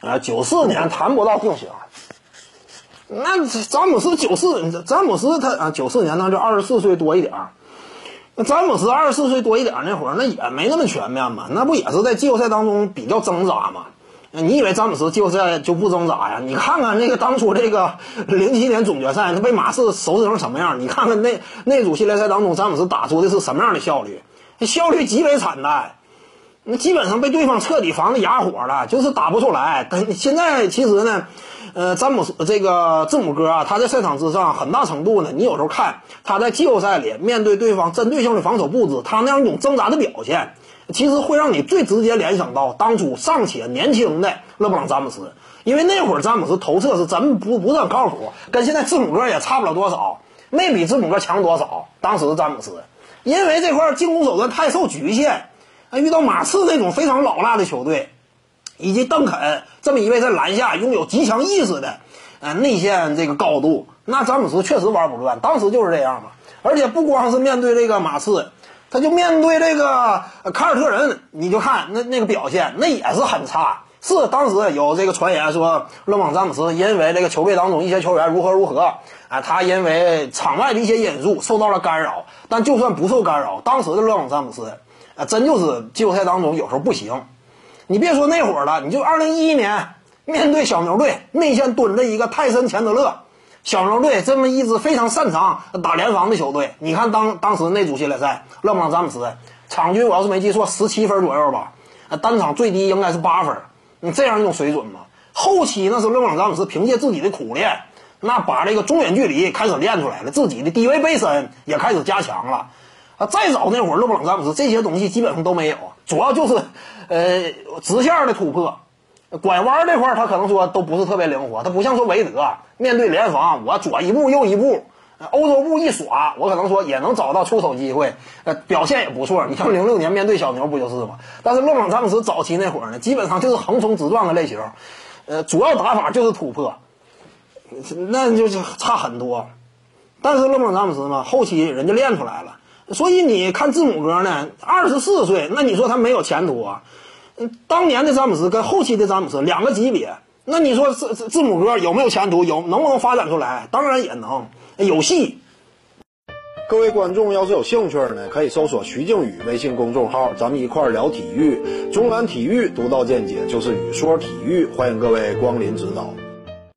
啊，九四年谈不到定型。那詹姆斯九四，詹姆斯他啊九四年那就二十四岁多一点儿。那詹姆斯二十四岁多一点儿那会儿，那也没那么全面嘛，那不也是在季后赛当中比较挣扎嘛？你以为詹姆斯季后赛就不挣扎呀？你看看那个当初这个零七年总决赛，他被马刺收拾成什么样？你看看那那组系列赛当中，詹姆斯打出的是什么样的效率？效率极为惨淡，那基本上被对方彻底防的哑火了，就是打不出来。但现在其实呢，呃，詹姆斯这个字母哥啊，他在赛场之上很大程度呢，你有时候看他在季后赛里面对对方针对性的防守布置，他那样一种挣扎的表现。其实会让你最直接联想到当初尚且年轻的勒布朗詹姆斯，因为那会儿詹姆斯投射是真不不是很靠谱，跟现在字母哥也差不了多少，没比字母哥强多少。当时的詹姆斯，因为这块进攻手段太受局限，啊，遇到马刺那种非常老辣的球队，以及邓肯这么一位在篮下拥有极强意识的，呃，内线这个高度，那詹姆斯确实玩不转。当时就是这样嘛，而且不光是面对这个马刺。他就面对这个凯尔特人，你就看那那个表现，那也是很差。是当时有这个传言说，勒布朗詹姆斯因为这个球队当中一些球员如何如何，啊，他因为场外的一些因素受到了干扰。但就算不受干扰，当时的勒布朗詹姆斯，啊，真就是季后赛当中有时候不行。你别说那会儿了，你就二零一一年面对小牛队内线蹲着一个泰森钱德勒。小牛队这么一支非常擅长打联防的球队，你看当当时那组系列赛，勒布朗詹姆斯场均我要是没记错十七分左右吧，单场最低应该是八分，你这样一种水准嘛？后期那是勒布朗詹姆斯凭借自己的苦练，那把这个中远距离开始练出来了，自己的低位背身也开始加强了。啊，再早那会儿勒布朗詹姆斯这些东西基本上都没有，主要就是呃直线的突破。拐弯这块他可能说都不是特别灵活，他不像说韦德面对联防，我左一步右一步，欧洲步一耍，我可能说也能找到出手机会，呃，表现也不错。你像零六年面对小牛不就是吗？但是勒布朗詹姆斯早期那会儿呢，基本上就是横冲直撞的类型，呃，主要打法就是突破，那就是差很多。但是勒布朗詹姆斯嘛，后期人家练出来了，所以你看字母哥呢，二十四岁，那你说他没有前途啊？当年的詹姆斯跟后期的詹姆斯两个级别，那你说字字母哥有没有前途？有能不能发展出来？当然也能，有戏。各位观众要是有兴趣呢，可以搜索徐静宇微信公众号，咱们一块聊体育。中南体育独到见解就是语说体育，欢迎各位光临指导。